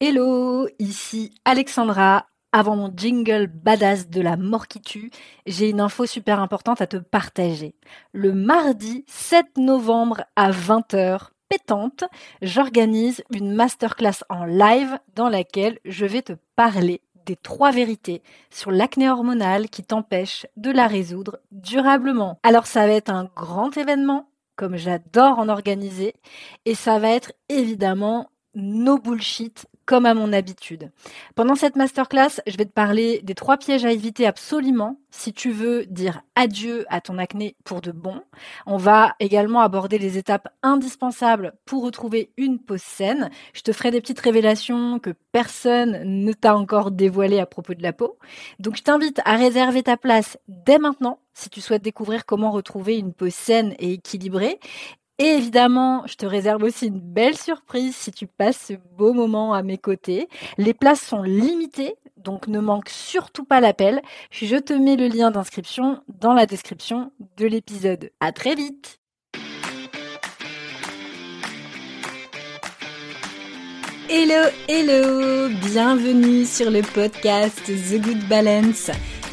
Hello, ici Alexandra. Avant mon jingle badass de la mort qui tue, j'ai une info super importante à te partager. Le mardi 7 novembre à 20h, pétante, j'organise une masterclass en live dans laquelle je vais te parler des trois vérités sur l'acné hormonale qui t'empêche de la résoudre durablement. Alors ça va être un grand événement, comme j'adore en organiser, et ça va être évidemment no bullshit comme à mon habitude. Pendant cette masterclass, je vais te parler des trois pièges à éviter absolument si tu veux dire adieu à ton acné pour de bon. On va également aborder les étapes indispensables pour retrouver une peau saine. Je te ferai des petites révélations que personne ne t'a encore dévoilées à propos de la peau. Donc je t'invite à réserver ta place dès maintenant si tu souhaites découvrir comment retrouver une peau saine et équilibrée. Et évidemment, je te réserve aussi une belle surprise si tu passes ce beau moment à mes côtés. Les places sont limitées, donc ne manque surtout pas l'appel. Je te mets le lien d'inscription dans la description de l'épisode. À très vite! Hello, hello! Bienvenue sur le podcast The Good Balance.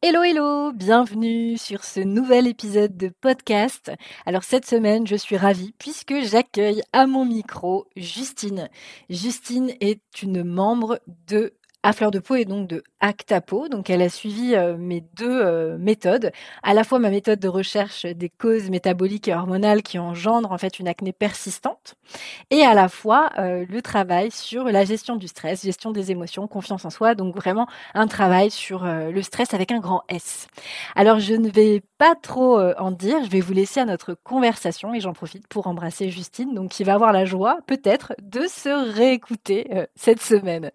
Hello hello, bienvenue sur ce nouvel épisode de podcast. Alors cette semaine, je suis ravie puisque j'accueille à mon micro Justine. Justine est une membre de à fleur de peau et donc de Actapo. Donc elle a suivi euh, mes deux euh, méthodes, à la fois ma méthode de recherche des causes métaboliques et hormonales qui engendrent en fait une acné persistante, et à la fois euh, le travail sur la gestion du stress, gestion des émotions, confiance en soi. Donc vraiment un travail sur le stress avec un grand S. Alors je ne vais pas trop en dire, je vais vous laisser à notre conversation et j'en profite pour embrasser Justine, donc qui va avoir la joie peut-être de se réécouter cette semaine.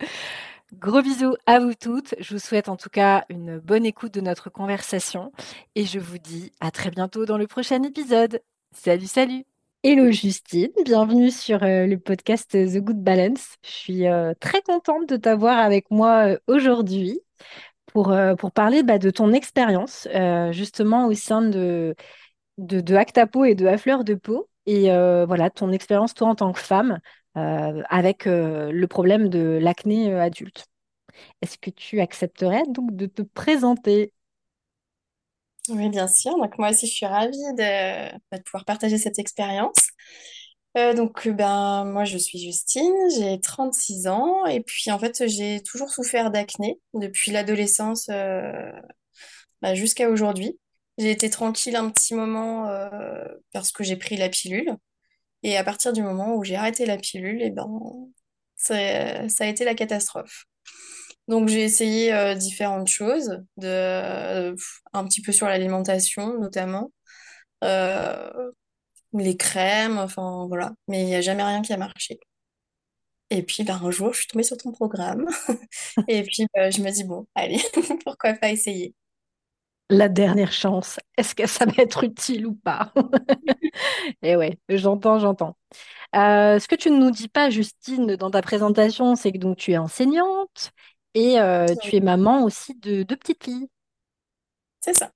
Gros bisous à vous toutes. Je vous souhaite en tout cas une bonne écoute de notre conversation et je vous dis à très bientôt dans le prochain épisode. Salut, salut. Hello Justine, bienvenue sur euh, le podcast The Good Balance. Je suis euh, très contente de t'avoir avec moi euh, aujourd'hui pour, parler bah, de ton expérience justement au sein de, de, Actapo et de À Fleur de Peau. Et voilà, ton expérience toi en tant que femme avec euh, le problème de l'acné euh, adulte. Est-ce que tu accepterais donc de te présenter? Oui, bien sûr. Donc moi aussi, je suis ravie de, bah, pouvoir partager cette expérience. donc ben moi, je suis Justine, j'ai 36 ans et puis en fait, j'ai toujours souffert d'acné depuis l'adolescence bah, jusqu'à aujourd'hui. J'ai été tranquille un petit moment parce que j'ai pris la pilule. Et à partir du moment où j'ai arrêté la pilule, eh ben, ça, a été la catastrophe. Donc j'ai essayé euh, différentes choses, euh, un petit peu sur l'alimentation notamment, euh, les crèmes, enfin voilà, mais il n'y a jamais rien qui a marché. Et puis ben, un jour, je suis tombée sur ton programme, et puis je me dis, bon, allez, pourquoi pas essayer? La dernière chance. Est-ce que ça va être utile ou pas? Et eh ouais, j'entends, j'entends. Euh, ce que tu ne nous dis pas, Justine, dans ta présentation, c'est que donc tu es enseignante et euh, tu es maman aussi de deux petites filles. C'est ça.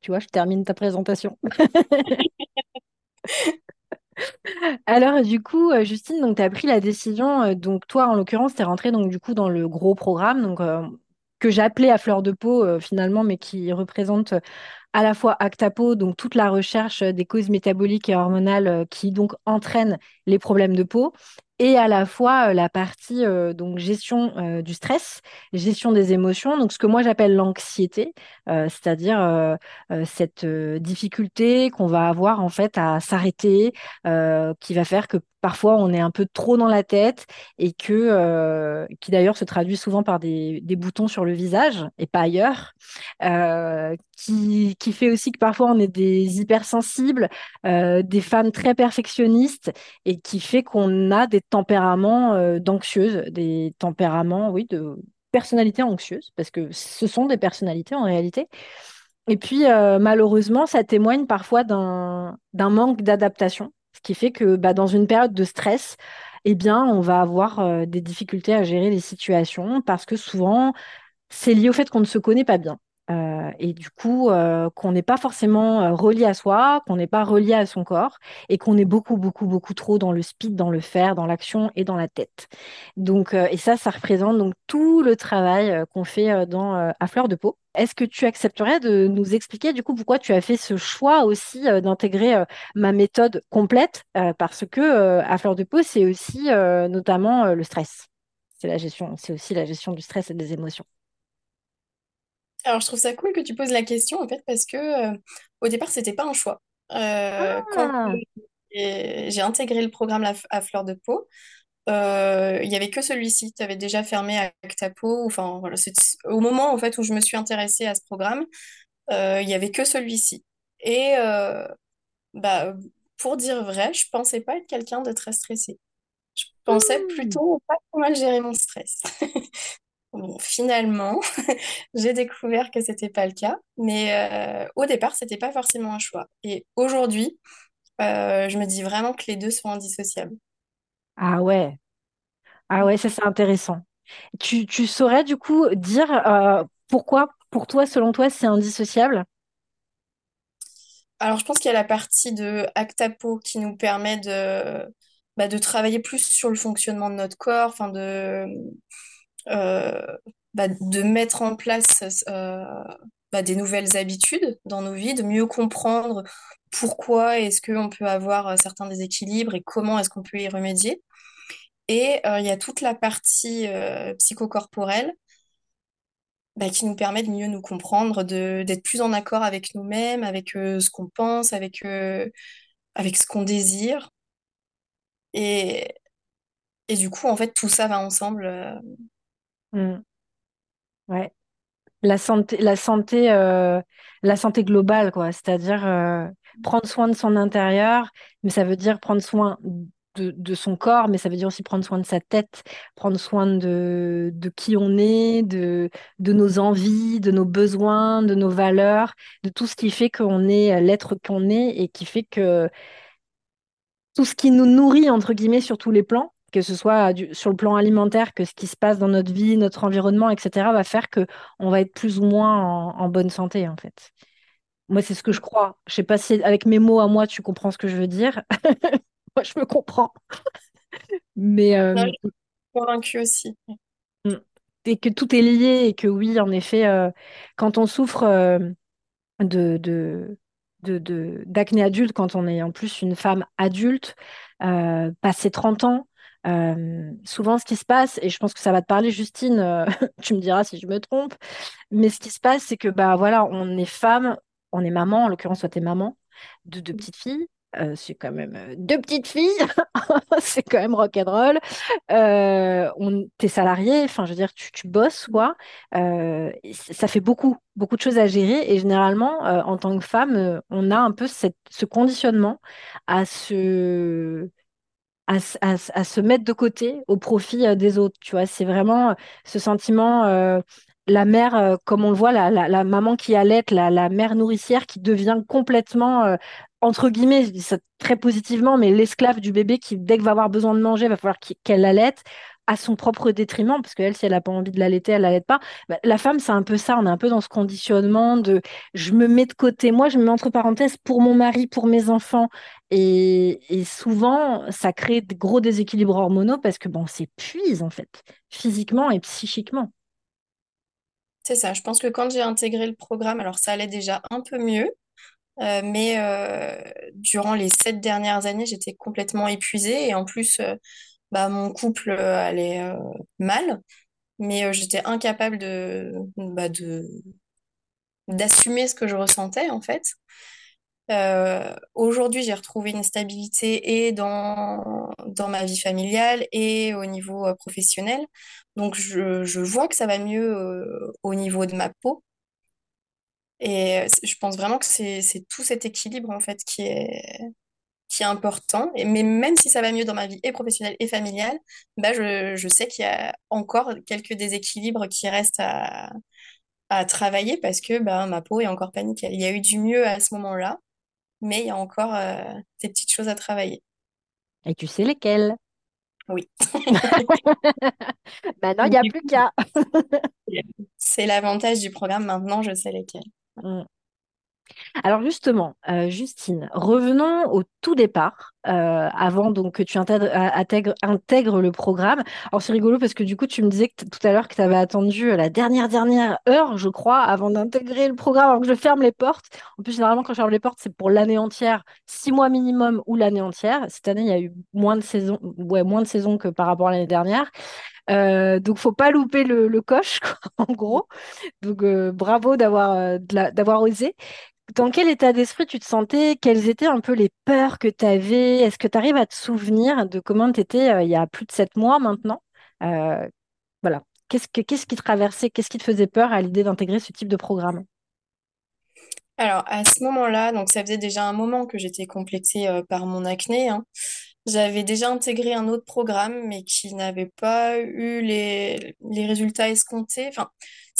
Tu vois, je termine ta présentation. Alors, du coup, euh, Justine, donc tu as pris la décision, donc toi, en l'occurrence, tu es rentrée donc, du coup, dans le gros programme, donc que j'appelais à fleur de peau euh, finalement, mais qui représente à la fois Actapo, donc toute la recherche des causes métaboliques et hormonales euh, qui donc entraînent les problèmes de peau, et à la fois euh, la partie donc gestion du stress, gestion des émotions, donc ce que moi j'appelle l'anxiété, c'est-à-dire cette difficulté qu'on va avoir en fait à s'arrêter, qui va faire que parfois on est un peu trop dans la tête et que euh, qui d'ailleurs se traduit souvent par des, des, boutons sur le visage et pas ailleurs, euh, qui, qui, fait aussi que parfois on est des hypersensibles, euh, des femmes très perfectionnistes et qui fait qu'on a des tempéraments euh, d'anxieuses, des tempéraments, oui, de personnalité anxieuse, parce que ce sont des personnalités en réalité. Et puis, euh, malheureusement, ça témoigne parfois d'un manque d'adaptation, ce qui fait que bah, dans une période de stress, eh bien, on va avoir des difficultés à gérer les situations parce que souvent, c'est lié au fait qu'on ne se connaît pas bien. Euh, et du coup, euh, qu'on n'est pas forcément euh, relié à soi, qu'on n'est pas relié à son corps, et qu'on est beaucoup, beaucoup, beaucoup trop dans le speed, dans le faire, dans l'action et dans la tête. Donc, et ça, ça représente donc tout le travail qu'on fait dans À fleur de peau. Est-ce que tu accepterais de nous expliquer du coup pourquoi tu as fait ce choix aussi d'intégrer ma méthode complète? Parce que À fleur de peau, c'est aussi notamment le stress. C'est la gestion, c'est aussi la gestion du stress et des émotions. Alors, je trouve ça cool que tu poses la question, en fait, parce que euh, au départ, c'était pas un choix. Euh, quand Ah, j'ai j'ai intégré le programme La- à fleur de peau, euh, il y avait que celui-ci. Tu avais déjà fermé Actapo. Enfin, voilà, c'est au moment en fait où je me suis intéressée à ce programme, euh, il y avait que celui-ci. Et euh, bah, pour dire vrai, je pensais pas être quelqu'un de très stressé. Je pensais hmm. plutôt pas trop mal gérer mon stress. Bon, finalement, j'ai découvert que c'était pas le cas, mais euh, au départ, c'était pas forcément un choix. Et aujourd'hui, euh, je me dis vraiment que les deux sont indissociables. Ah ouais. Ah ouais, ça c'est intéressant. Tu, tu saurais du coup dire euh, pourquoi, pour toi, selon toi, c'est indissociable? Alors, je pense qu'il y a la partie de Actapo qui nous permet de, bah, de travailler plus sur le fonctionnement de notre corps, enfin de, bah, de mettre en place euh, bah, des nouvelles habitudes dans nos vies, de mieux comprendre pourquoi est-ce qu'on peut avoir euh, certains déséquilibres et comment est-ce qu'on peut y remédier. Et euh, il y a toute la partie euh, psychocorporelle bah, qui nous permet de mieux nous comprendre, d'être plus en accord avec nous-mêmes, avec euh, ce qu'on pense, avec, euh, avec ce qu'on désire. Et, et du coup, en fait, tout ça va ensemble. euh. Hmm, ouais. La santé, la santé, euh, la santé globale, quoi. C'est-à-dire euh, prendre soin de son intérieur, mais ça veut dire prendre soin de, de son corps, mais ça veut dire aussi prendre soin de sa tête, prendre soin de, de qui on est, de, de nos envies, de nos besoins, de nos valeurs, de tout ce qui fait qu'on est l'être qu'on est et qui fait que tout ce qui nous nourrit, entre guillemets, sur tous les plans, que ce soit du- sur le plan alimentaire, que ce qui se passe dans notre vie, notre environnement, etc., va faire que on va être plus ou moins en, en bonne santé, en fait. Moi, c'est ce que je crois. Je sais pas si avec mes mots à moi, tu comprends ce que je veux dire. Moi, je me comprends. Mais Non, je euh, suis convaincue aussi. mm. et que tout est lié et que oui, en effet, euh, quand on souffre euh, de, de, de, de- d'acné adulte, quand on est en plus une femme adulte, euh, passé 30 ans, souvent ce qui se passe, et je pense que ça va te parler, Justine, euh, tu me diras si je me trompe, mais ce qui se passe, c'est que bah voilà, on est femme, on est maman, en l'occurrence, toi t'es maman de deux petites filles. Euh, c'est quand même euh, deux petites filles, c'est quand même rock'n'roll. On, t'es salarié, enfin je veux dire, tu, bosses quoi. Ça fait beaucoup, beaucoup de choses à gérer et généralement, en tant que femme, on a un peu ce conditionnement à se à, se mettre de côté au profit euh, des autres. Tu vois, c'est vraiment euh, ce sentiment, euh, la mère, comme on le voit, la, maman qui allait, la, mère nourricière qui devient complètement, entre guillemets, très positivement, mais l'esclave du bébé qui, dès qu'il va avoir besoin de manger, va falloir qu'elle l'allaite à son propre détriment, parce qu'elle, si elle n'a pas envie de l'allaiter, elle l'allaite pas. Bah, la femme, c'est un peu ça, on est un peu dans ce conditionnement de je me mets de côté, moi, je me mets entre parenthèses pour mon mari, pour mes enfants. Et, souvent, ça crée de gros déséquilibres hormonaux parce que bon, on s'épuise en fait, physiquement et psychiquement. C'est ça. Je pense que quand j'ai intégré le programme, alors ça allait déjà un peu mieux, euh, mais euh, durant les sept dernières années, j'étais complètement épuisée et en plus, euh, bah, mon couple euh, allait euh, mal, mais euh, j'étais incapable de, bah, de, d'assumer ce que je ressentais en fait. Aujourd'hui, j'ai retrouvé une stabilité et dans, dans ma vie familiale et au niveau professionnel. Donc, je, je vois que ça va mieux au niveau de ma peau. Et je pense vraiment que c'est, c'est tout cet équilibre en fait qui est, qui est important. Et, mais même si ça va mieux dans ma vie et professionnelle et familiale, bah je, je sais qu'il y a encore quelques déséquilibres qui restent à, à travailler parce que bah, ma peau est encore nickel. Il y a eu du mieux à ce moment-là, mais il y a encore euh, des petites choses à travailler. Et tu sais lesquelles? Oui. Maintenant, il n'y a plus qu'à. c'est l'avantage du programme. Maintenant, je sais lesquels. Mm. Alors justement, euh, Justine, revenons au tout départ, euh, avant donc que tu intègres, a- intègres- le programme. Alors c'est rigolo parce que du coup, tu me disais tout à l'heure que tu avais attendu euh, la dernière dernière heure, je crois, avant d'intégrer le programme, avant que je ferme les portes. En plus, généralement, quand je ferme les portes, c'est pour l'année entière, six mois minimum ou l'année entière. Cette année, il y a eu moins de saisons, ouais, moins de que par rapport à l'année dernière. Euh, donc, faut pas louper le, coche, quoi, en gros. Donc, euh, bravo d'avoir euh, d'avoir osé. Dans quel état d'esprit tu te sentais? Quelles étaient un peu les peurs que tu avais? Est-ce que tu arrives à te souvenir de comment tu étais il y a plus de sept mois maintenant? Euh, voilà. Qu'est-ce que, qu'est-ce qui traversait? Qu'est-ce qui te faisait peur à l'idée d'intégrer ce type de programme? Alors, à ce moment-là, donc ça faisait déjà un moment que j'étais complexée euh, par mon acné, hein. J'avais déjà intégré un autre programme, mais qui n'avait pas eu les, les résultats escomptés. Enfin,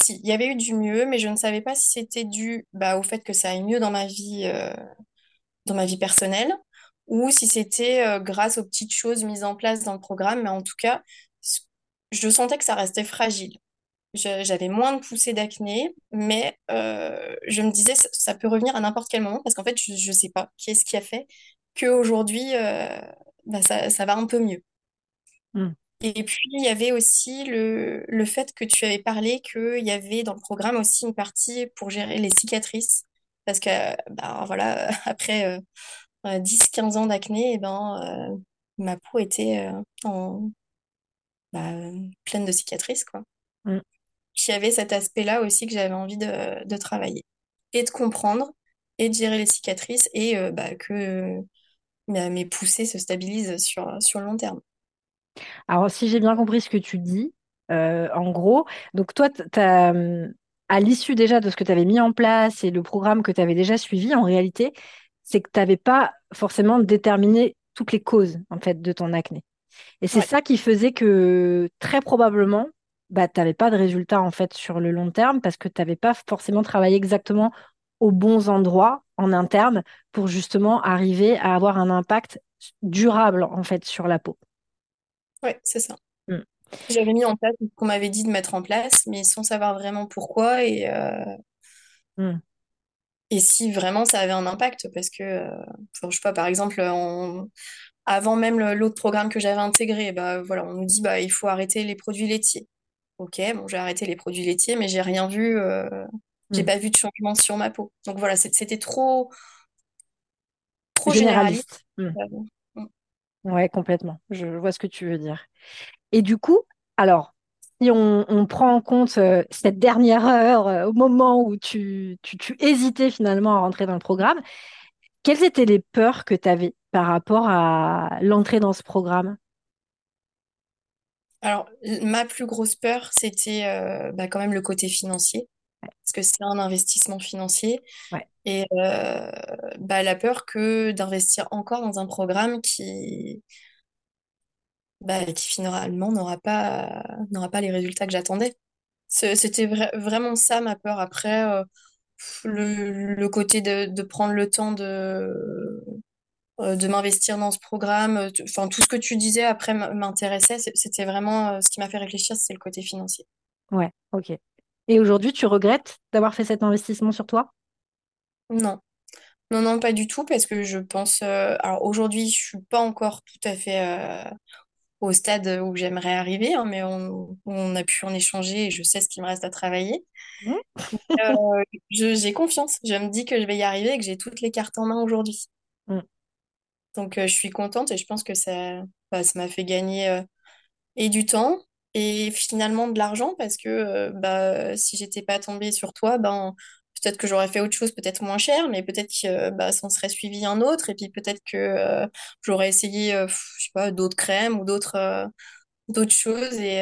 si, il y avait eu du mieux, mais je ne savais pas si c'était dû bah, au fait que ça aille mieux dans ma vie, euh, dans ma vie personnelle, ou si c'était euh, grâce aux petites choses mises en place dans le programme. Mais en tout cas, je sentais que ça restait fragile. J'avais moins de poussées d'acné, mais euh, je me disais, ça, ça peut revenir à n'importe quel moment, parce qu'en fait, je ne sais pas qu'est-ce qui a fait qu'aujourd'hui, euh, bah, ça, ça va un peu mieux. Hmm. Et puis, il y avait aussi le, le fait que tu avais parlé qu'il y avait dans le programme aussi une partie pour gérer les cicatrices. Parce que, bah, voilà, après euh, 10-15 ans d'acné, eh ben, euh, ma peau était euh, en, bah, pleine de cicatrices, quoi. Puis, il y avait cet aspect-là aussi que j'avais envie de, de travailler et de comprendre et de gérer les cicatrices et euh, bah, que mes mes poussées se stabilisent sur, sur le long terme. Alors, si j'ai bien compris ce que tu dis, euh, en gros, donc toi, hum, à l'issue déjà de ce que tu avais mis en place et le programme que tu avais déjà suivi, en réalité, c'est que tu n'avais pas forcément déterminé toutes les causes, en fait, de ton acné. Et c'est Ouais, ça qui faisait que très probablement, bah, tu n'avais pas de résultat en fait sur le long terme parce que tu n'avais pas forcément travaillé exactement aux bons endroits en interne pour justement arriver à avoir un impact durable en fait sur la peau. ouais, c'est ça. Mm. J'avais mis en place ce qu'on m'avait dit de mettre en place, mais sans savoir vraiment pourquoi et, euh, Mm. et si vraiment ça avait un impact. Parce que, euh, enfin, je sais pas, par exemple, avant même l'autre programme que j'avais intégré, bah, voilà, on nous dit bah, il faut arrêter les produits laitiers. Ok, bon, j'ai arrêté les produits laitiers, mais j'ai rien vu, euh, j'ai Mm. pas vu de changement sur ma peau. Donc voilà, c'était trop, trop généraliste. Généraliste. Mm. Euh, Ouais, complètement. Je vois ce que tu veux dire. Et du coup, alors, si on, on prend en compte euh, cette dernière heure, euh, au moment où tu, tu, tu hésitais finalement à rentrer dans le programme, quelles étaient les peurs que tu avais par rapport à l'entrée dans ce programme? Alors, ma plus grosse peur, c'était euh, bah, quand même le côté financier, parce que c'est un investissement financier. Ouais, Et euh, bah, la peur que d'investir encore dans un programme qui, bah, qui finalement n'aura pas, n'aura pas les résultats que j'attendais. C'était vra- vraiment ça ma peur. Après, euh, le, le côté de, de prendre le temps de, euh, de m'investir dans ce programme, euh, enfin, tout ce que tu disais après m'intéressait. C'était vraiment ce qui m'a fait réfléchir, c'est le côté financier. ouais, ok. Et aujourd'hui, tu regrettes d'avoir fait cet investissement sur toi? Non. Non, non, pas du tout, parce que je pense. euh, alors aujourd'hui, je suis pas encore tout à fait euh, au stade où j'aimerais arriver, hein, mais on, on a pu en échanger et je sais ce qu'il me reste à travailler. Mm. Euh, je- j'ai confiance. Je me dis que je vais y arriver et que j'ai toutes les cartes en main aujourd'hui. Mm. Donc je suis contente et je pense que ça, bah, ça m'a fait gagner et du temps et finalement de l'argent parce que euh, bah, si j'étais pas tombée sur toi, ben peut-être que j'aurais fait autre chose, peut-être moins cher, mais peut-être que euh, bah, s'en serait suivi un autre et puis peut-être que euh, j'aurais essayé, euh, je sais pas, d'autres crèmes ou d'autres euh, d'autres choses et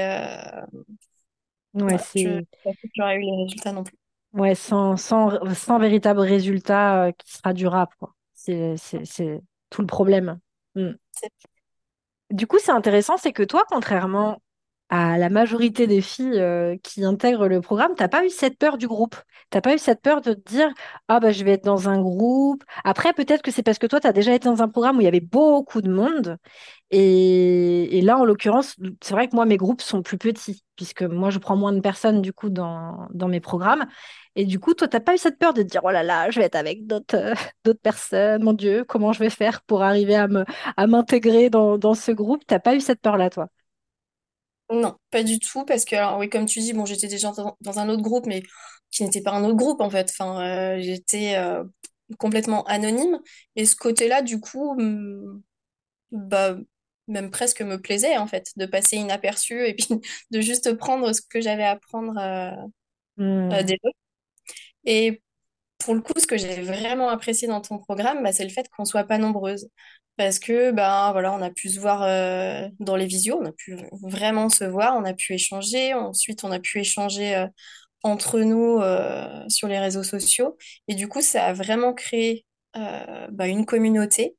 Ouais, voilà, je ne c'est sais pas si j'aurais eu les résultats non plus. ouais, sans, sans, sans véritable résultat qui sera durable. C'est, tout le problème. Mm. Du coup, c'est intéressant, c'est que toi, contrairement à la majorité des filles euh, qui intègrent le programme, t'as pas eu cette peur du groupe? T'as pas eu cette peur de te dire, ah bah je vais être dans un groupe? Après, peut-être que c'est parce que toi, tu as déjà été dans un programme où il y avait beaucoup de monde. Et, là, en l'occurrence, c'est vrai que moi, mes groupes sont plus petits, puisque moi, je prends moins de personnes, du coup, dans, dans mes programmes. Et du coup, toi, t'as pas eu cette peur de te dire, oh là là, je vais être avec d'autres euh, personnes, mon Dieu, comment je vais faire pour arriver à à m'intégrer dans, dans ce groupe? T'as pas eu cette peur-là, toi? Non, pas du tout, parce que, alors, oui, comme tu dis, bon, j'étais déjà dans, dans un autre groupe, mais qui n'était pas un autre groupe, en fait. Enfin, euh, j'étais euh, complètement anonyme. Et ce côté-là, du coup, hum, bah, même presque me plaisait, en fait, de passer inaperçu et puis de juste prendre ce que j'avais à prendre euh, Hmm. des autres. Et pour le coup, ce que j'ai vraiment apprécié dans ton programme, bah, c'est le fait qu'on soit pas nombreuses. Parce que ben voilà, on a pu se voir euh, dans les visios, on a pu vraiment se voir, on a pu échanger. Ensuite, on a pu échanger euh, entre nous euh, sur les réseaux sociaux. Et du coup, ça a vraiment créé bah, une communauté.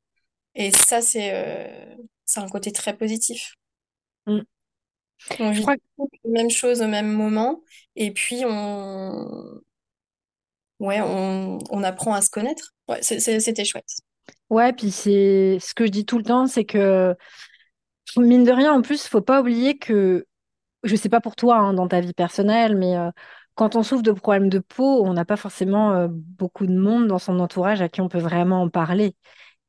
Et ça, c'est c'est un côté très positif. Hmm. On Je vit crois toutes les mêmes choses au même moment. Et puis, on, ouais, on, on apprend à se connaître. Ouais, c'était chouette. Ouais, puis c'est ce que je dis tout le temps, c'est que mine de rien, en plus, faut pas oublier que, je sais pas pour toi hein, dans ta vie personnelle, mais euh, quand on souffre de problèmes de peau, on n'a pas forcément euh, beaucoup de monde dans son entourage à qui on peut vraiment en parler.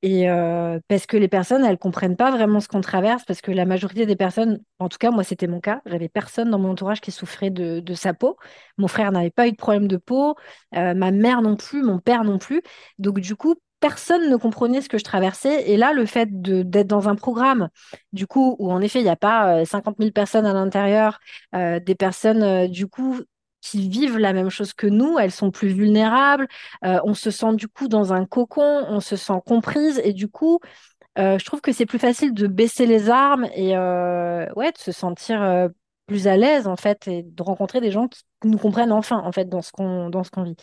Et euh, parce que les personnes, elles comprennent pas vraiment ce qu'on traverse, parce que la majorité des personnes, en tout cas moi c'était mon cas, j'avais personne dans mon entourage qui souffrait de, sa peau. Mon frère n'avait pas eu de problème de peau, ma mère non plus, mon père non plus. Donc du coup, personne ne comprenait ce que je traversais. Et là, le fait d'être dans un programme, du coup, où en effet il n'y a pas euh, 50 000 personnes à l'intérieur, euh, des personnes euh, du coup qui vivent la même chose que nous, elles sont plus vulnérables euh, on se sent du coup dans un cocon, on se sent comprise et du coup, euh, je trouve que c'est plus facile de baisser les armes et euh, ouais, de se sentir euh, plus à l'aise en fait et de rencontrer des gens qui nous comprennent enfin en fait dans ce qu'on qu'on vit.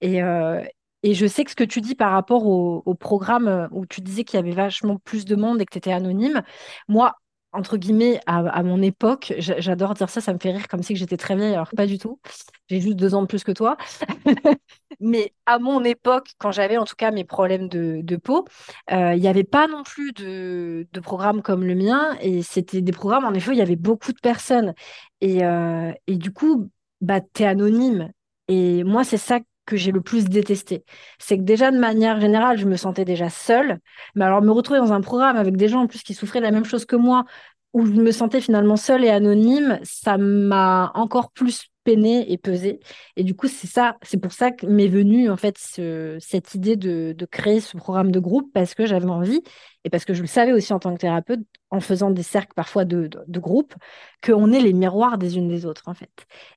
Et, euh, et je sais que ce que tu dis par rapport au, programme euh, où tu disais qu'il y avait vachement plus de monde et que tu étais anonyme, moi, entre guillemets, à, mon époque, j'a- j'adore dire ça, ça me fait rire comme si j'étais très vieille, alors pas du tout. J'ai juste deux ans de plus que toi. Mais à mon époque, quand j'avais en tout cas mes problèmes de, peau, euh, il n'y avait pas non plus de, de programme comme le mien. Et c'était des programmes, en effet, il y avait beaucoup de personnes. Et, euh, du coup, bah, tu es anonyme. Et moi, c'est ça que j'ai le plus détesté. C'est que déjà, de manière générale, je me sentais déjà seule. Mais alors, me retrouver dans un programme avec des gens en plus qui souffraient de la même chose que moi, où je me sentais finalement seule et anonyme, ça m'a encore plus peiné et pesé. Et du coup, c'est ça, c'est pour ça que m'est venue en fait ce- cette idée de créer ce programme de groupe parce que j'avais envie et parce que je le savais aussi en tant que thérapeute, en faisant des cercles parfois de, de, de groupe, qu'on est les miroirs des unes des autres en fait.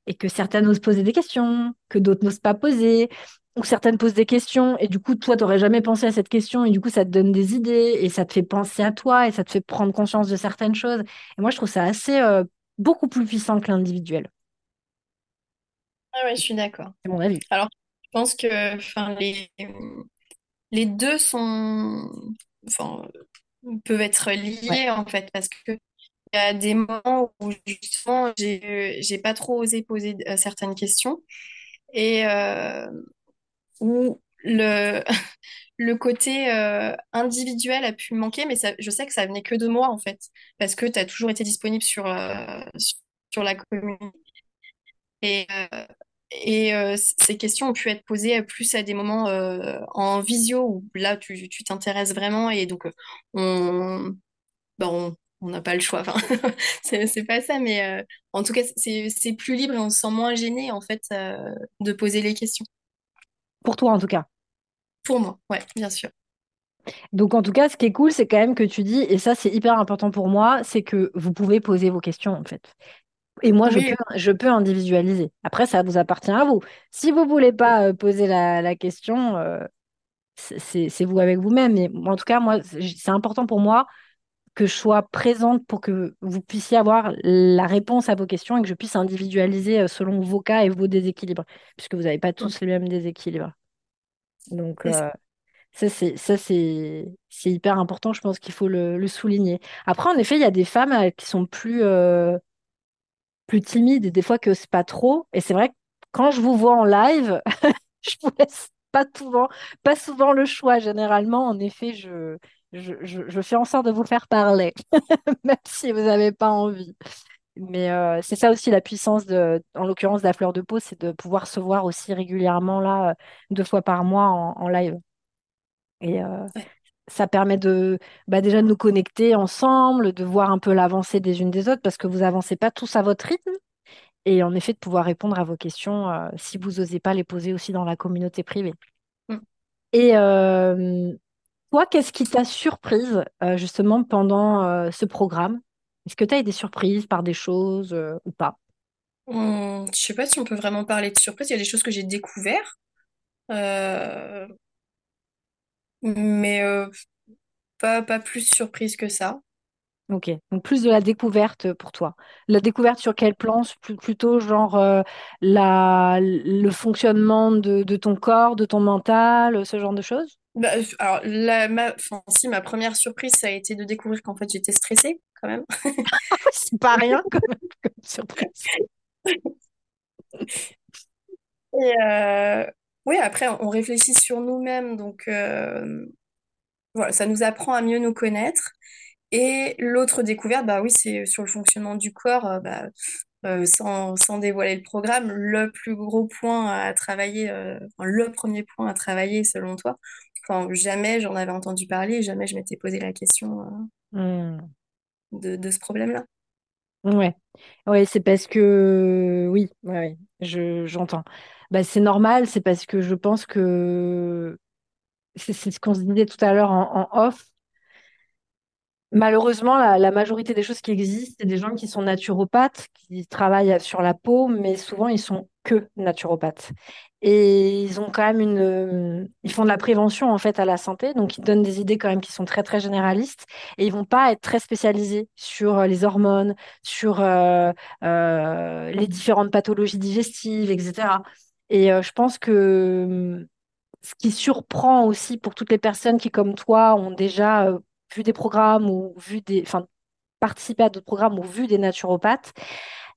Et que certaines osent poser des questions, que d'autres n'osent pas poser, ou certaines posent des questions et du coup, toi, tu n'aurais jamais pensé à cette question et du coup, ça te donne des idées et ça te fait penser à toi et ça te fait prendre conscience de certaines choses. Et moi, je trouve ça assez, euh, beaucoup plus puissant que l'individuel. Ah ouais, je suis d'accord. C'est mon avis. Alors, je pense que enfin, les, les deux sont, enfin, peuvent être Ouais. liés en fait, parce que il y a des moments où justement j'ai j'ai pas trop osé poser euh, certaines questions et euh, où le le côté euh, individuel a pu me manquer, mais ça, je sais que ça venait que de moi en fait, parce que tu as toujours été disponible sur euh, sur la communauté et Et euh, ces questions ont pu être posées plus à des moments euh, en visio où là tu tu t'intéresses vraiment et donc euh, on bah, on on n'a pas le choix. Enfin, c'est pas ça, mais euh, en tout cas c'est c'est plus libre et on se sent moins gêné en fait euh, de poser les questions. Pour toi, en tout cas. Pour moi, ouais, bien sûr. Donc, en tout cas, ce qui est cool, c'est quand même que tu dis, et ça, c'est hyper important pour moi, c'est que vous pouvez poser vos questions, en fait. Et moi, je peux, Oui, je peux individualiser. Après, ça vous appartient à vous. Si vous voulez pas euh, poser la, la question, euh, c'est vous avec vous-même. Mais en tout cas, moi, c'est important pour moi que je sois présente pour que vous puissiez avoir la réponse à vos questions et que je puisse individualiser euh, selon vos cas et vos déséquilibres, puisque vous n'avez pas oui. tous les mêmes déséquilibres. Donc, ça. euh, ça, c'est, hyper important. Je pense qu'il faut le, le souligner. Après, en effet, il y a des femmes qui sont plus, euh, plus timide et des fois que c'est pas trop. Et c'est vrai que quand je vous vois en live, je vous laisse pas souvent, pas souvent le choix. Généralement, en effet, je, je, je, fais en sorte de vous faire parler, même si vous n'avez pas envie. Mais euh, c'est ça aussi la puissance de, en l'occurrence de la fleur de peau, c'est de pouvoir se voir aussi régulièrement là, deux fois par mois en, live. Euh, ça permet de bah, déjà de nous connecter ensemble, de voir un peu l'avancée des unes des autres, parce que vous avancez pas tous à votre rythme. Et en effet, de pouvoir répondre à vos questions euh, si vous n'osez pas les poser aussi dans la communauté privée. Mm. Et toi, qu'est-ce qui t'a surprise justement pendant ce programme? Est-ce que tu as été surprise par des choses euh, ou pas? Hum, je sais pas si on peut vraiment parler de surprise. Il y a des choses que j'ai découvertes, euh, mais euh, pas, pas plus surprise que ça. Ok, donc plus de la découverte pour toi. La découverte sur quel plan? Plutôt genre la, le fonctionnement de, de ton corps, de ton mental, ce genre de choses? Bah, alors, la, ma, si, ma première surprise, ça a été de découvrir qu'en fait, j'étais stressée, quand même. C'est pas rien, quand même, comme surprise. Et euh, oui, après, on réfléchit sur nous-mêmes, donc euh, voilà, ça nous apprend à mieux nous connaître. Et l'autre découverte, bah oui, c'est sur le fonctionnement du corps. Euh, bah, sans, sans, dévoiler le programme, le plus gros point à travailler, le premier point à travailler selon toi, jamais j'en avais entendu parler, jamais je m'étais posé la question euh, hmm. de, ce problème-là. Ouais, ouais, c'est parce que oui, ouais, je, j'entends. Bah, c'est normal, c'est parce que je pense que c'est, ce qu'on se disait tout à l'heure en, off. Malheureusement, la, majorité des choses qui existent, c'est des gens qui sont naturopathes, qui travaillent sur la peau, mais souvent ils sont que naturopathes. Et ils ont quand même une, ils font de la prévention en fait à la santé, donc ils donnent des idées quand même qui sont très très généralistes et ils vont pas être très spécialisés sur euh, les hormones, sur euh, euh, les différentes pathologies digestives, etc. Et je pense que ce qui surprend aussi pour toutes les personnes qui, comme toi, ont déjà vu des programmes ou vu des, enfin, participé à d'autres programmes ou vu des naturopathes,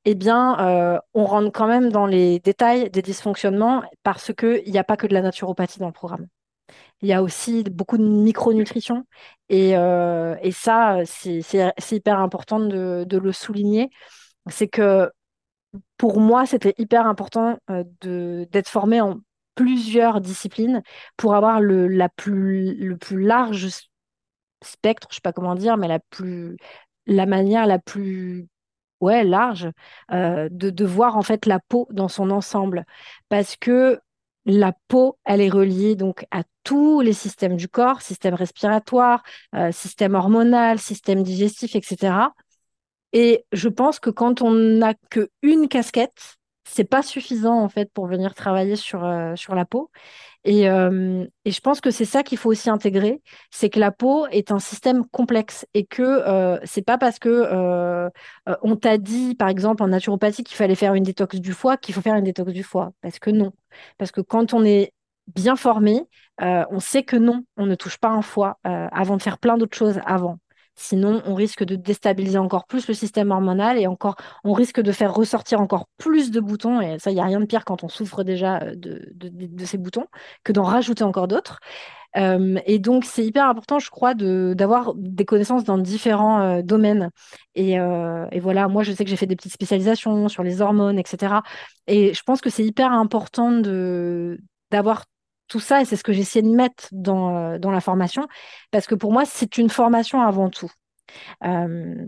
eh bien, euh, on rentre quand même dans les détails des dysfonctionnements parce qu'il n'y a pas que de la naturopathie dans le programme. Il y a aussi beaucoup de micronutrition et, euh, et ça, c'est hyper important de, de le souligner. C'est que pour moi, c'était hyper important euh, d'être formé en plusieurs disciplines pour avoir le, la plus, le plus large spectre, je sais pas comment dire, mais la plus, la manière la plus ouais, large euh, de, de voir en fait la peau dans son ensemble. Parce que la peau, elle est reliée donc à tous les systèmes du corps, système respiratoire, euh, système hormonal, système digestif, etc. Et je pense que quand on n'a qu'une casquette, c'est pas suffisant en fait pour venir travailler sur, euh, sur la peau. Et, euh, et, je pense que c'est ça qu'il faut aussi intégrer, c'est que la peau est un système complexe et que euh, c'est pas parce que euh, on t'a dit, par exemple, en naturopathie qu'il fallait faire une détox du foie qu'il faut faire une détox du foie, parce que non, parce que quand on est bien formé, on sait que non, on ne touche pas un foie avant de faire plein d'autres choses avant. Sinon, on risque de déstabiliser encore plus le système hormonal et encore, on risque de faire ressortir encore plus de boutons. Et ça, il n'y a rien de pire quand on souffre déjà euh, de, ces boutons que d'en rajouter encore d'autres. Euh, et donc, c'est hyper important, je crois, d'avoir des connaissances dans différents euh, domaines. Et, et, voilà, moi, je sais que j'ai fait des petites spécialisations sur les hormones, etc. Et je pense que c'est hyper important d'avoir tout ça, et c'est ce que j'essaie de mettre dans, euh, dans la formation, parce que pour moi, c'est une formation avant tout. Euh,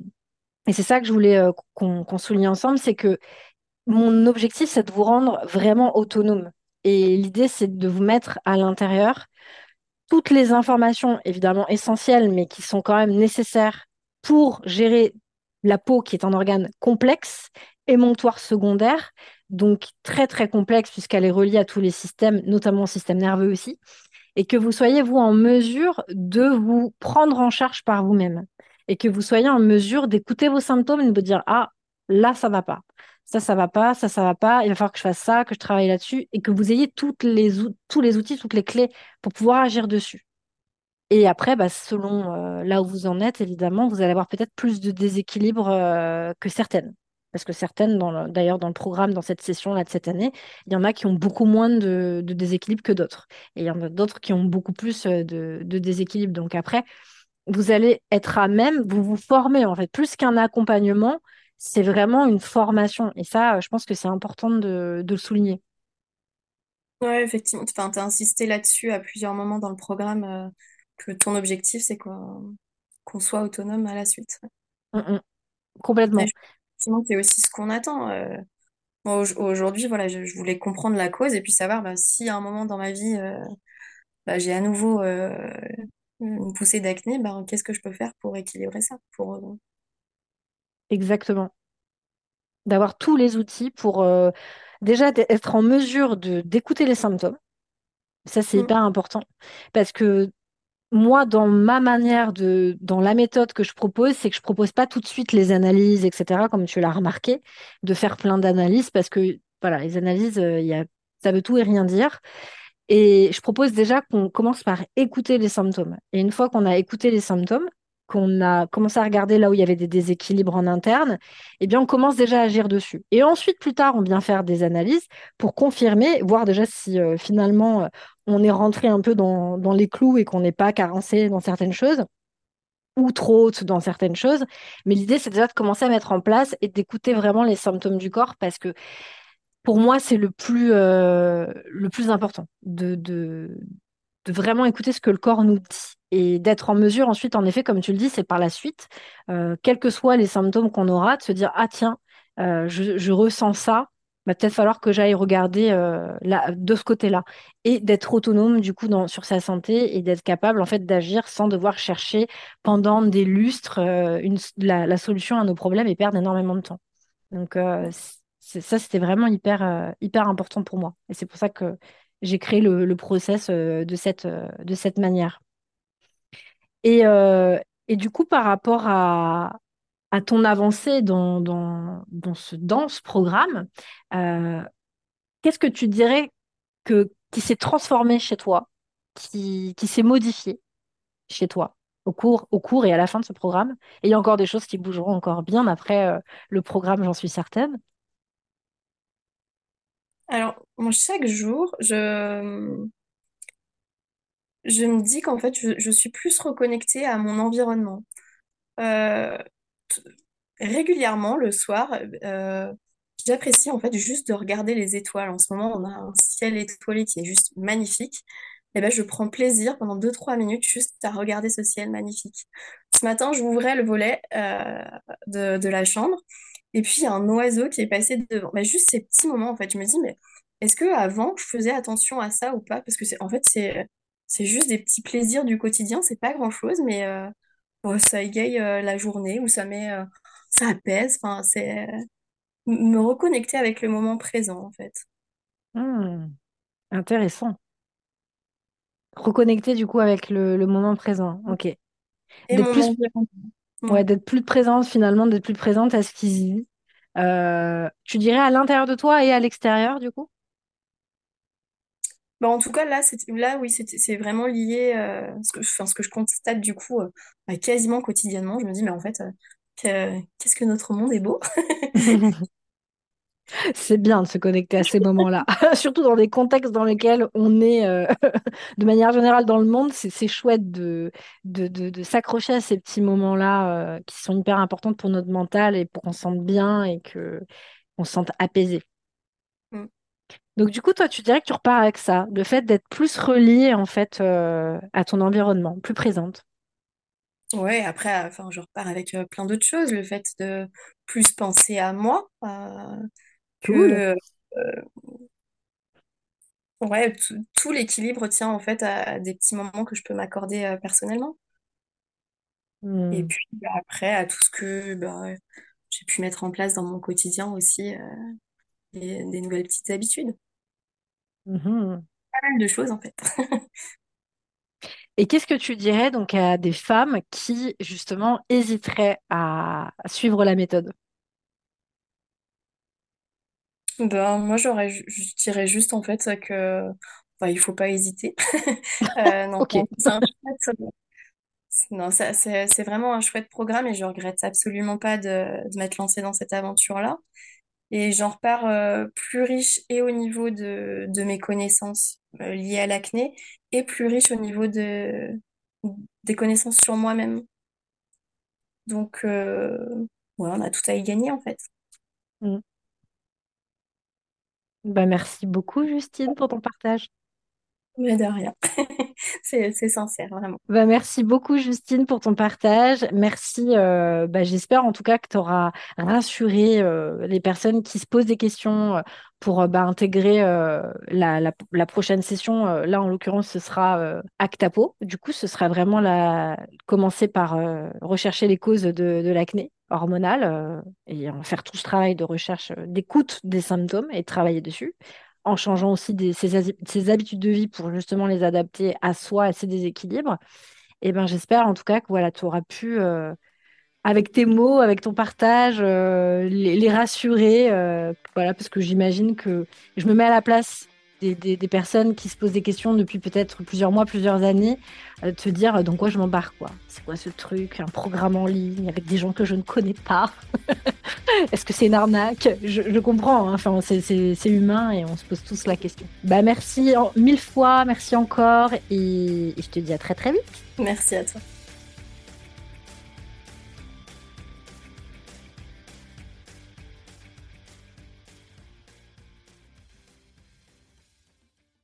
et c'est ça que je voulais euh, qu'on souligne ensemble, c'est que mon objectif, c'est de vous rendre vraiment autonome. Et l'idée, c'est de vous mettre à l'intérieur toutes les informations, évidemment essentielles, mais qui sont quand même nécessaires pour gérer la peau, qui est un organe complexe, émonctoire secondaire, donc très très complexe puisqu'elle est reliée à tous les systèmes, notamment au système nerveux aussi, et que vous soyez, vous, en mesure de vous prendre en charge par vous-même, et que vous soyez en mesure d'écouter vos symptômes et de dire, ah, là, ça va pas. Ça, ça va pas, ça, ça va pas, il va falloir que je fasse ça, que je travaille là-dessus, et que vous ayez tous les outils, toutes les clés pour pouvoir agir dessus. Et après, bah, selon euh, là où vous en êtes, évidemment, vous allez avoir peut-être plus de déséquilibre euh, que certaines. Parce que certaines, d'ailleurs dans le programme, dans cette session-là de cette année, il y en a qui ont beaucoup moins de, de déséquilibre que d'autres. Et il y en a d'autres qui ont beaucoup plus euh, de, de déséquilibre. Donc après, vous allez être à même, vous vous formez en fait, plus qu'un accompagnement, c'est vraiment une formation. Et ça, je pense que c'est important de, de le souligner. Ouais, effectivement. Enfin, t'as insisté là-dessus à plusieurs moments dans le programme, euh, que ton objectif, c'est qu'on qu'on soit autonome à la suite. Mm, mm, Et complètement. je- effectivement, c'est aussi ce qu'on attend. euh. Moi, aujourd'hui, voilà, je, je voulais comprendre la cause et puis savoir bah, si à un moment dans ma vie, euh, bah, j'ai à nouveau euh, une poussée d'acné, bah, qu'est-ce que je peux faire pour équilibrer ça, pour, Exactement. D'avoir tous les outils pour déjà être en mesure de d'écouter les symptômes. Ça, c'est Mm. hyper important. Parce que moi, dans ma manière de, dans la méthode que je propose, c'est que je propose pas tout de suite les analyses, etc., comme tu l'as remarqué, de faire plein d'analyses parce que, voilà, les analyses, euh, il y a, ça veut tout et rien dire. Et je propose déjà qu'on commence par écouter les symptômes. Et une fois qu'on a écouté les symptômes, qu'on a commencé à regarder là où il y avait des déséquilibres en interne, eh bien, on commence déjà à agir dessus. Et ensuite, plus tard, on vient faire des analyses pour confirmer, voir déjà si euh, finalement euh, on est rentré un peu dans, les clous et qu'on n'est pas carencé dans certaines choses ou trop haute dans certaines choses. Mais l'idée, c'est déjà de commencer à mettre en place et d'écouter vraiment les symptômes du corps parce que pour moi, c'est le plus, euh, important de, vraiment écouter ce que le corps nous dit et d'être en mesure ensuite, en effet, comme tu le dis, c'est par la suite, euh, quels que soient les symptômes qu'on aura, de se dire, ah tiens, euh, je ressens ça, va peut-être falloir que j'aille regarder euh, là, de ce côté-là et d'être autonome du coup sur sa santé et d'être capable en fait d'agir sans devoir chercher pendant des lustres euh, la, solution à nos problèmes et perdre énormément de temps. Donc, euh, ça, c'était vraiment hyper, hyper important pour moi. Et c'est pour ça que j'ai créé le, le process de cette, de cette manière. Et, et du coup, par rapport à, à ton avancée dans, dans, dans ce, dans ce programme, euh, qu'est-ce que tu dirais que, qui s'est transformé chez toi, qui, qui s'est modifié chez toi au cours, au cours et à la fin de ce programme? Et il y a encore des choses qui bougeront encore bien après euh, le programme, j'en suis certaine. Alors, chaque jour, je, je me dis qu'en fait, je, suis plus reconnectée à mon environnement. Euh, régulièrement, le soir, euh, j'apprécie en fait juste de regarder les étoiles. En ce moment, on a un ciel étoilé qui est juste magnifique. Et ben, je prends plaisir pendant deux trois minutes juste à regarder ce ciel magnifique. Ce matin, j'ouvrais le volet euh, de, la chambre et puis il y a un oiseau qui est passé devant. Ben, juste ces petits moments, en fait, je me dis, mais est-ce que avant je faisais attention à ça ou pas? Parce que c'est en fait, c'est c'est juste des petits plaisirs du quotidien, c'est pas grand-chose, mais euh, bon, ça égaye euh, la journée ou ça met, euh, ça apaise. Enfin, c'est me reconnecter avec le moment présent, en fait. Hmm, intéressant. Reconnecter du coup avec le, le moment présent. Ok. Et D'être mon plus, environnement. ouais, Ouais. d'être plus présente finalement, d'être plus présente à ce qui se vit. Euh, tu dirais à l'intérieur de toi et à l'extérieur du coup? Bah, en tout cas, là, là oui, c'est vraiment lié, euh, ce que, enfin, ce que je constate du coup euh, bah, quasiment quotidiennement. Je me dis, mais en fait, euh, que- qu'est-ce que notre monde est beau. C'est bien de se connecter à ces moments-là, surtout dans des contextes dans lesquels on est euh, de manière générale dans le monde. C'est chouette de, de, s'accrocher à ces petits moments-là qui sont hyper importants pour notre mental et pour qu'on se sente bien et que on se sente apaisé. Donc du coup, toi, tu dirais que tu repars avec ça, le fait d'être plus relié en fait euh, à ton environnement, plus présente. Ouais, après, euh, enfin, je repars avec euh, plein d'autres choses. Le fait de plus penser à moi, euh, Cool. que ouais, tout, tout l'équilibre tient en fait à, à des petits moments que je peux m'accorder euh, personnellement. Et Hmm. puis bah, après, à tout ce que bah, j'ai pu mettre en place dans mon quotidien aussi, euh, des, des nouvelles petites habitudes. Mhm. Pas mal de choses en fait. Et qu'est-ce que tu dirais donc à des femmes qui justement hésiteraient à suivre la méthode? Ben, moi, j'aurais, ju- je dirais juste en fait que bah, il faut pas hésiter. Euh, non, Ok. c'est un chouette, Non, ça, c'est c'est vraiment un chouette programme et je regrette absolument pas de, de m'être lancée dans cette aventure-là. Et j'en repars euh, plus riche et au niveau de, de mes connaissances euh, liées à l'acné et plus riche au niveau de, des connaissances sur moi-même. Donc, euh, ouais, on a tout à y gagner en fait. Mm. Bah, merci beaucoup, Justine, pour ton partage. Mais de rien. C'est, sincère, vraiment. Bah, merci beaucoup, Justine, pour ton partage. Merci. euh, bah, j'espère en tout cas que tu auras rassuré euh, les personnes qui se posent des questions euh, pour bah, intégrer la, la- prochaine session. Là, en l'occurrence, ce sera euh, Actapo. Du coup, ce sera vraiment la... commencer par rechercher les causes de, l'acné hormonale et en faire tout ce travail de recherche, d'écoute des symptômes et travailler dessus en changeant aussi ses, habitudes de vie pour justement les adapter à soi, à ses déséquilibres. Et ben j'espère en tout cas que voilà, tu auras pu, euh, avec tes mots, avec ton partage, euh, les, les rassurer. euh, voilà, parce que j'imagine que je me mets à la place des, personnes qui se posent des questions depuis peut-être plusieurs mois, plusieurs années, euh, te dire euh, dans quoi je m'embarque, quoi. C'est quoi ce truc, un programme en ligne avec des gens que je ne connais pas? Est-ce que c'est une arnaque? Je, comprends, hein. Enfin, c'est humain et on se pose tous la question. Bah merci mille fois, merci encore et je te dis à très très vite. Merci à toi.